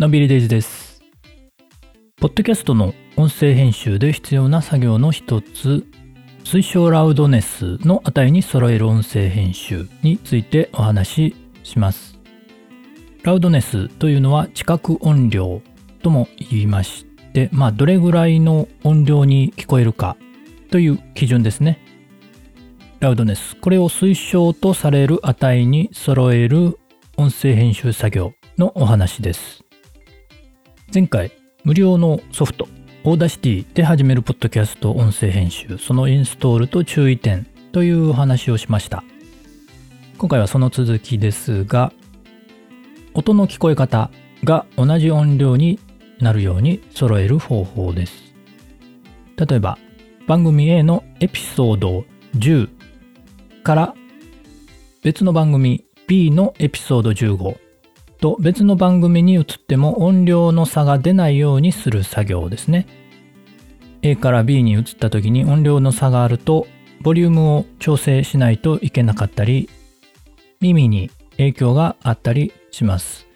のんびりデイズです。ポッドキャストの音声編集で必要な作業の一つ、推奨ラウドネスの値に揃える音声編集についてお話しします。ラウドネスというのは知覚音量とも言いまして、まあどれぐらいの音量に聞こえるかという基準ですね。ラウドネス。これを推奨とされる値に揃える音声編集作業のお話です。前回、無料のソフト、オーダシティで始めるポッドキャスト音声編集、そのインストールと注意点というお話をしました。今回はその続きですが、音の聞こえ方が同じ音量になるように揃える方法です。例えば、番組 A のエピソード10から別の番組 B のエピソード15と別の番組に移っても音量の差が出ないようにする作業ですね。A から B に移った時に音量の差があるとボリュームを調整しないといけなかったり耳に影響があったりします。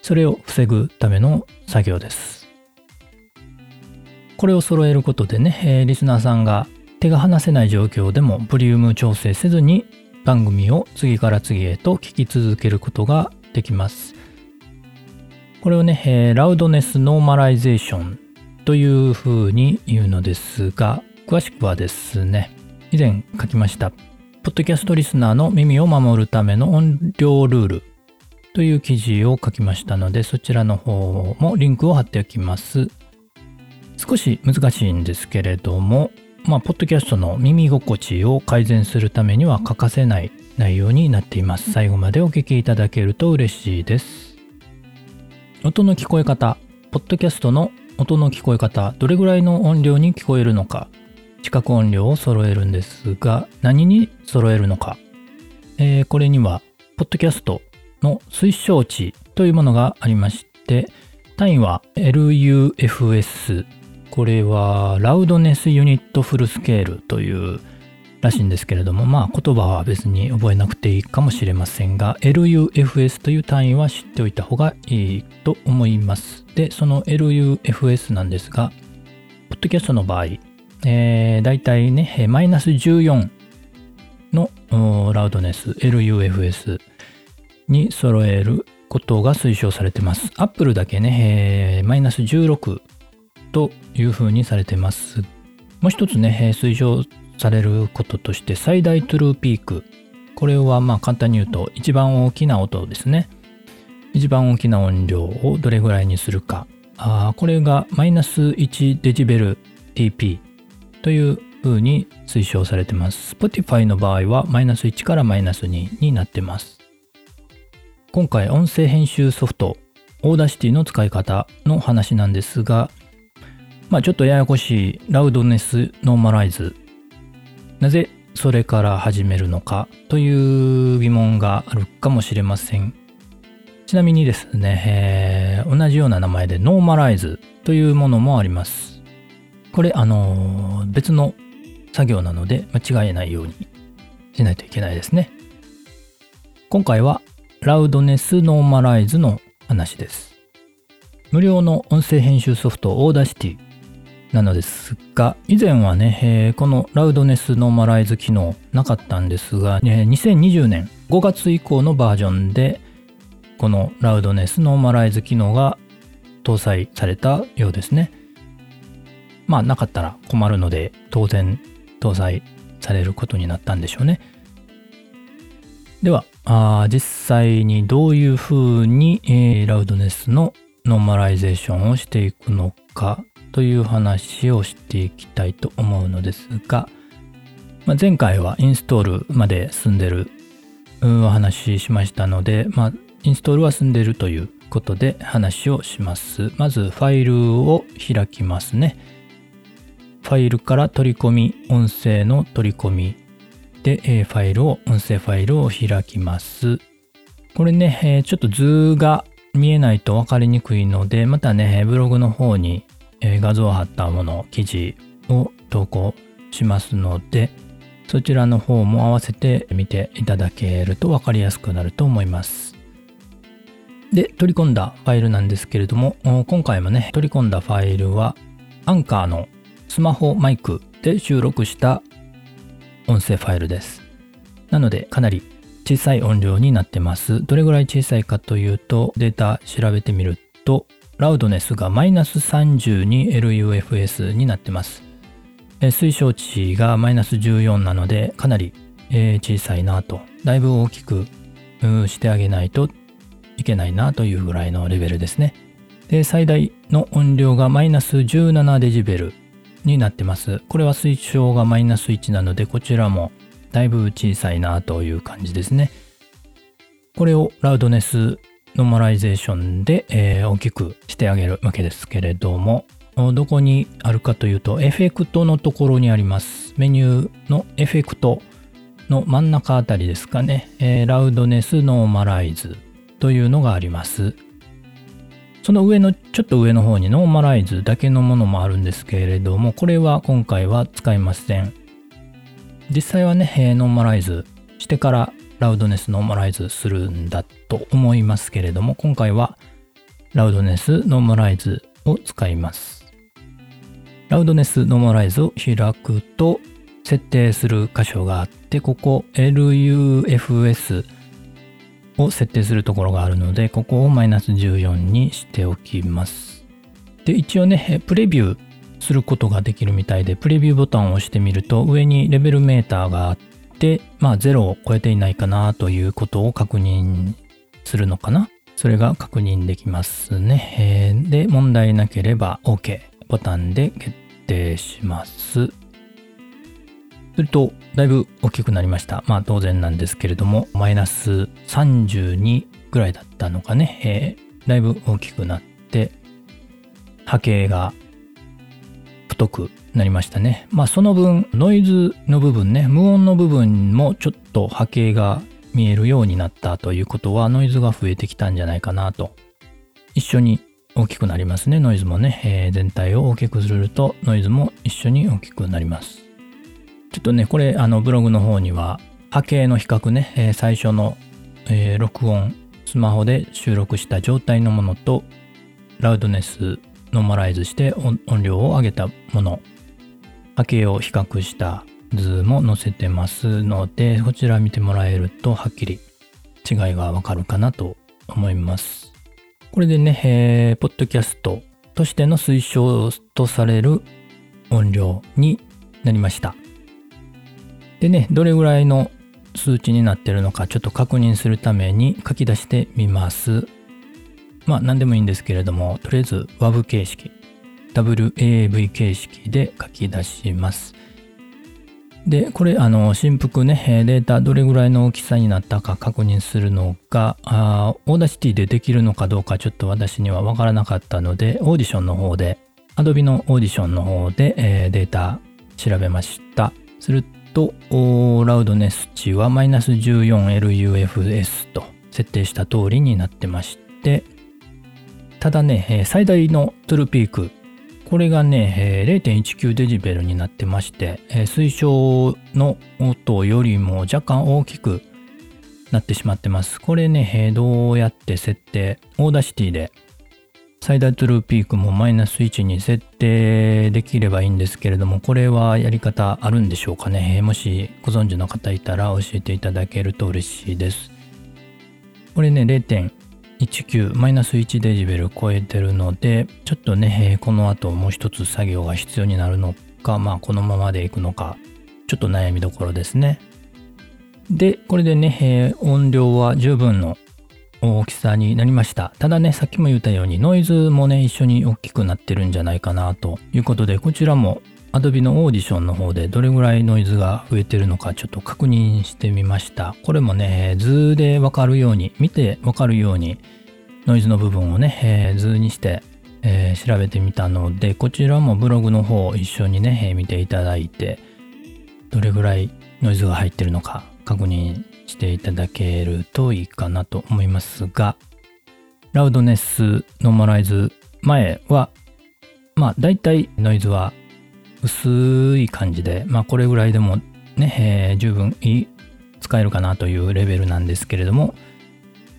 それを防ぐための作業です。これを揃えることでね、えーリスナーさんが手が離せない状況でもボリューム調整せずに番組を次から次へと聞き続けることができます。これをね、えーラウドネスノーマライゼーションというふうに言うのですが、詳しくはですね、以前書きました、ポッドキャストリスナーの耳を守るための音量ルールという記事を書きましたので、そちらの方もリンクを貼っておきます。少し難しいんですけれども、まあ、ポッドキャストの耳心地を改善するためには欠かせない内容になっています。最後までお聞きいただけると嬉しいです。音の聞こえ方、ポッドキャストの音の聞こえ方、どれぐらいの音量に聞こえるのか、知覚音量を揃えるんですが、何に揃えるのか。えーこれには、ポッドキャストの推奨値というものがありまして、単位は LUFS。これは、ラウドネスユニットフルスケールというらしいんですけれども、まあ言葉は別に覚えなくていいかもしれませんが、LUFS という単位は知っておいた方がいいと思います。で、その LUFS なんですが、ポッドキャストの場合、えー、だいたいね、マイナス14のラウドネス、LUFS に揃えることが推奨されてます。Apple だけね、マイナス16というふうにされてます。もう一つね、え推奨されることとして最大トゥルーピーク。これはまあ簡単に言うと一番大きな音ですね。一番大きな音量をどれぐらいにするか。あこれがマイナス1デジベル TP という風に推奨されてます。Spotify の場合はマイナス1からマイナス2になってます。今回音声編集ソフトオーダシティの使い方の話なんですが、まあちょっとややこしいラウドネスノーマライズなぜそれから始めるのかという疑問があるかもしれません。ちなみにですね、えー同じような名前でノーマライズというものもあります。これ、あのー別の作業なので間違えないようにしないといけないですね。今回はラウドネスノーマライズの話です。無料の音声編集ソフトオーダシティなのですが、以前はね、えーこのラウドネスノーマライズ機能なかったんですが、えー2020年5月以降のバージョンで、このラウドネスノーマライズ機能が搭載されたようですね。まあ、なかったら困るので、当然搭載されることになったんでしょうね。では、あ実際にどういうふうに、えーラウドネスのノーマライゼーションをしていくのかという話をしていきたいと思うのですが、まあ、前回はインストールまで済んでるお話ししましたので、まあ、インストールは済んでるということで話をします。まずファイルを開きますね。ファイルから取り込み、音声の取り込みで、えファイルを、音声ファイルを開きます。これね、えちょっと図が見えないと分かりにくいので、またね、ブログの方に、え画像を貼ったもの、記事を投稿しますので、そちらの方も合わせて見ていただけると分かりやすくなると思います。で、取り込んだファイルなんですけれども、今回もね、取り込んだファイルは、アンカーのスマホマイクで収録した音声ファイルです。なので、かなり小さい音量になってます。どれぐらい小さいかというと、データ調べてみると、ラウドネスがマイナス 32LUFS になってます。推奨値がマイナス14なので、かなり小さいなと。だいぶ大きくしてあげないといけないなというぐらいのレベルですね。で、最大の音量がマイナス17デシベルになってます。これは推奨がマイナス1なので、こちらもだいぶ小さいなという感じですね。これをラウドネスノーマライゼーションで、えー、大きくしてあげるわけですけれども、どこにあるかというと、エフェクトのところにあります。メニューのエフェクトの真ん中あたりですかね、えー、ラウドネスノーマライズというのがあります。その上の、ちょっと上の方にノーマライズだけのものもあるんですけれども、これは今回は使いません。実際はね、え、ノーマライズしてからラウドネスノーマライズするんだと思いますけれども、今回はラウドネスノーマライズを使います。ラウドネスノーマライズを開くと設定する箇所があって、ここ LUFS を設定するところがあるので、ここをマイナス14にしておきます。で、一応ね、プレビューすることができるみたいで、プレビューボタンを押してみると、上にレベルメーターがあって、まあ0を超えていないかなということを確認するのかな？それが確認できますね。えー、で、問題なければ OK ボタンで決定します。すると、だいぶ大きくなりました。まあ当然なんですけれども、マイナス32ぐらいだったのかね、えー、だいぶ大きくなって、波形が太くなりましたね。まあその分、ノイズの部分ね、無音の部分もちょっと波形が見えるようになったということは、ノイズが増えてきたんじゃないかなと。一緒に大きくなりますね、ノイズもね。えー、全体を大きくすると、ノイズも一緒に大きくなります。ちょっとね、これ、あの、ブログの方には、波形の比較ね、えー、最初の、えー、録音、スマホで収録した状態のものと、ラウドネス、ノーマライズして音量を上げたもの、波形を比較した図も載せてますので、こちら見てもらえると、はっきり違いがわかるかなと思います。これでね、えー、ポッドキャストとしての推奨とされる音量になりました。でね、どれぐらいの数値になってるのかちょっと確認するために書き出してみます。まあ何でもいいんですけれども、とりあえず WAV 形式、WAV 形式で書き出します。で、これ、あの、振幅ね、データどれぐらいの大きさになったか確認するのが、オーダシティでできるのかどうかちょっと私にはわからなかったので、オーディションの方で、Adobe のオーディションの方で、えー、データ調べました。すると、ラウドネス値はマイナス 14LUFS と設定した通りになってまして、ただね、最大のトゥルーピーク、これがね、0.19デシベルになってまして、推奨の音よりも若干大きくなってしまってます。これね、どうやって設定、オーダシティで最大トゥルーピークもマイナス1に設定できればいいんですけれども、これはやり方あるんでしょうかね？もしご存知の方いたら教えていただけると嬉しいです。これね、0マイナス1デジベル超えてるので、ちょっとね、この後もう一つ作業が必要になるのか、まあこのままでいくのか、ちょっと悩みどころですね。で、これでね、音量は十分の大きさになりました。ただね、さっきも言ったようにノイズもね、一緒に大きくなってるんじゃないかなということで、こちらも Adobe のオーディションの方でどれぐらいノイズが増えてるのかちょっと確認してみました。これもね、図でわかるように、見てわかるようにノイズの部分をね、えー、図にして、えー、調べてみたので、こちらもブログの方一緒にね、えー、見ていただいて、どれぐらいノイズが入ってるのか確認していただけるといいかなと思いますが、ラウドネスノーマライズ前は、まあ大体ノイズは薄い感じで、まあこれぐらいでもね、えー、十分使えるかなというレベルなんですけれども、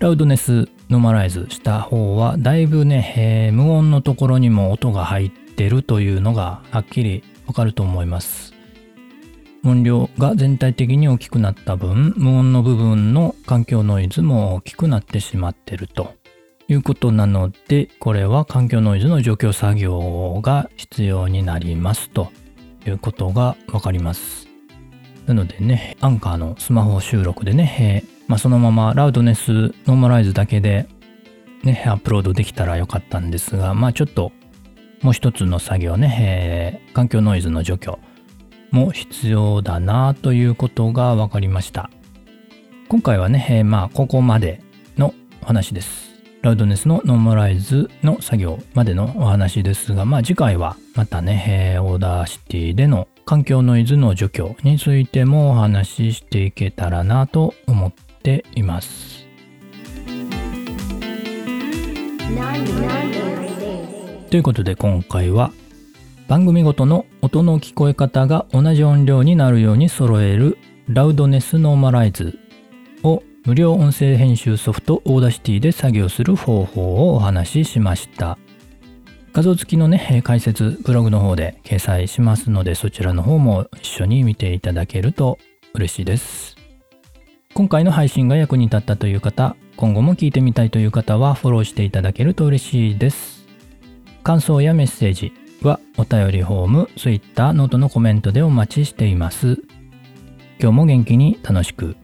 ラウドネスノーマライズした方はだいぶね、えー、無音のところにも音が入ってるというのがはっきりわかると思います。音量が全体的に大きくなった分、無音の部分の環境ノイズも大きくなってしまってるということなので、これは環境ノイズの除去作業が必要になりますということがわかります。なのでね、アンカーのスマホ収録でね、えー、まあ、そのままラウドネスノーマライズだけでね、アップロードできたらよかったんですが、まあちょっともう一つの作業ね、えー、環境ノイズの除去も必要だなということが分かりました。今回はね、えー、まあここまでの話です。ラウドネスのノーマライズの作業までのお話ですが、まあ次回はまたね、えー、 Audacity での環境ノイズの除去についてもお話ししていけたらなと思っています。ということで今回は番組ごとの音の聞こえ方が同じ音量になるように揃えるラウドネスノーマライズを無料音声編集ソフト Audacity で作業する方法をお話ししました。画像付きのね、解説、ブログの方で掲載しますので、そちらの方も一緒に見ていただけると嬉しいです。今回の配信が役に立ったという方、今後も聞いてみたいという方はフォローしていただけると嬉しいです。感想やメッセージはお便りフォーム、Twitter、 note のコメントでお待ちしています。今日も元気に楽しく